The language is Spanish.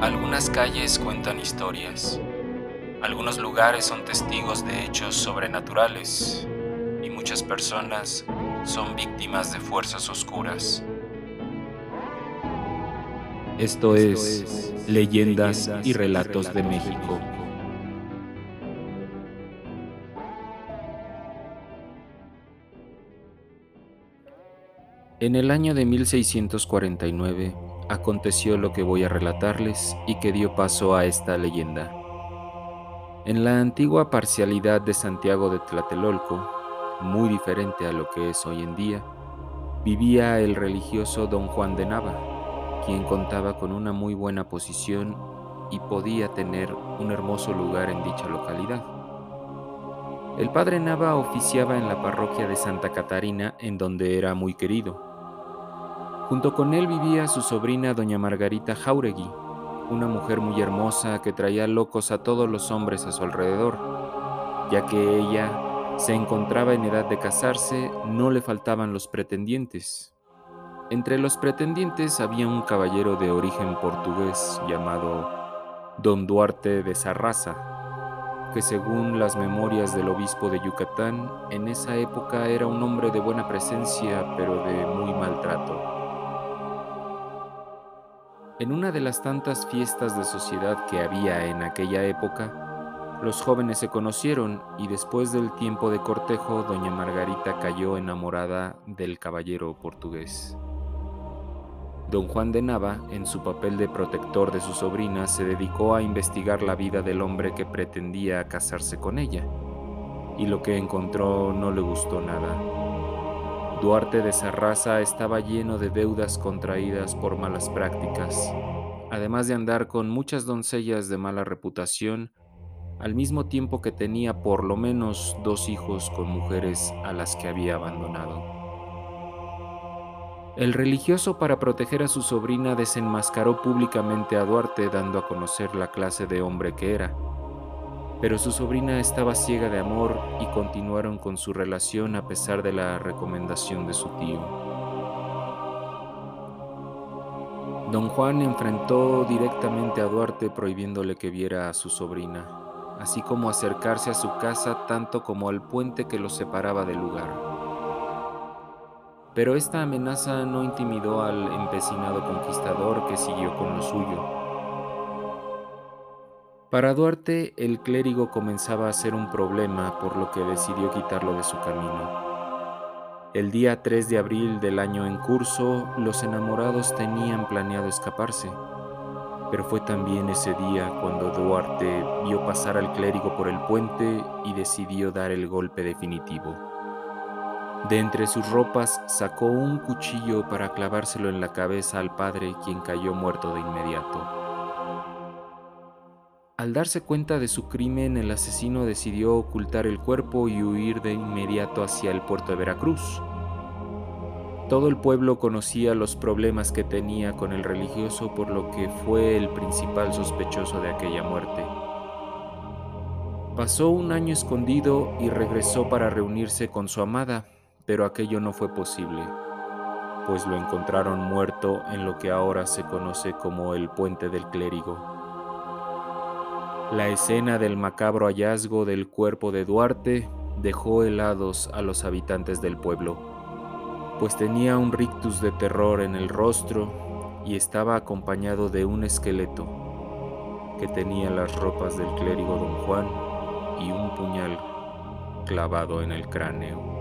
Algunas calles cuentan historias. Algunos lugares son testigos de hechos sobrenaturales y muchas personas son víctimas de fuerzas oscuras. Esto es Leyendas y Relatos de México. En el año de 1649 aconteció lo que voy a relatarles y que dio paso a esta leyenda. En la antigua parcialidad de Santiago de Tlatelolco, muy diferente a lo que es hoy en día, vivía el religioso don Juan de Nava, quien contaba con una muy buena posición y podía tener un hermoso lugar en dicha localidad. El padre Nava oficiaba en la parroquia de Santa Catarina, en donde era muy querido. Junto con él vivía su sobrina doña Margarita Jauregui, una mujer muy hermosa que traía locos a todos los hombres a su alrededor, ya que ella se encontraba en edad de casarse, no le faltaban los pretendientes. Entre los pretendientes había un caballero de origen portugués llamado Don Duarte de Sarraza, que según las memorias del obispo de Yucatán, en esa época era un hombre de buena presencia, pero de muy mal trato. En una de las tantas fiestas de sociedad que había en aquella época, los jóvenes se conocieron y después del tiempo de cortejo, doña Margarita cayó enamorada del caballero portugués. Don Juan de Nava, en su papel de protector de su sobrina, se dedicó a investigar la vida del hombre que pretendía casarse con ella, y lo que encontró no le gustó nada. Duarte de Sarraza estaba lleno de deudas contraídas por malas prácticas, además de andar con muchas doncellas de mala reputación, al mismo tiempo que tenía por lo menos dos hijos con mujeres a las que había abandonado. El religioso para proteger a su sobrina desenmascaró públicamente a Duarte dando a conocer la clase de hombre que era pero su sobrina estaba ciega de amor y continuaron con su relación a pesar de la recomendación de su tío. Don Juan enfrentó directamente a Duarte prohibiéndole que viera a su sobrina, así como acercarse a su casa tanto como al puente que los separaba del lugar. Pero esta amenaza no intimidó al empecinado conquistador que siguió con lo suyo para Duarte, el clérigo comenzaba a ser un problema, por lo que decidió quitarlo de su camino. El día 3 de abril del año en curso, los enamorados tenían planeado escaparse, pero fue también ese día cuando Duarte vio pasar al clérigo por el puente y decidió dar el golpe definitivo. De entre sus ropas sacó un cuchillo para clavárselo en la cabeza al padre, quien cayó muerto de inmediato. Al darse cuenta de su crimen, el asesino decidió ocultar el cuerpo y huir de inmediato hacia el puerto de Veracruz. Todo el pueblo conocía los problemas que tenía con el religioso, por lo que fue el principal sospechoso de aquella muerte. Pasó un año escondido y regresó para reunirse con su amada, pero aquello no fue posible, pues lo encontraron muerto en lo que ahora se conoce como el puente del clérigo. La escena del macabro hallazgo del cuerpo de Duarte dejó helados a los habitantes del pueblo, pues tenía un rictus de terror en el rostro y estaba acompañado de un esqueleto que tenía las ropas del clérigo don Juan y un puñal clavado en el cráneo.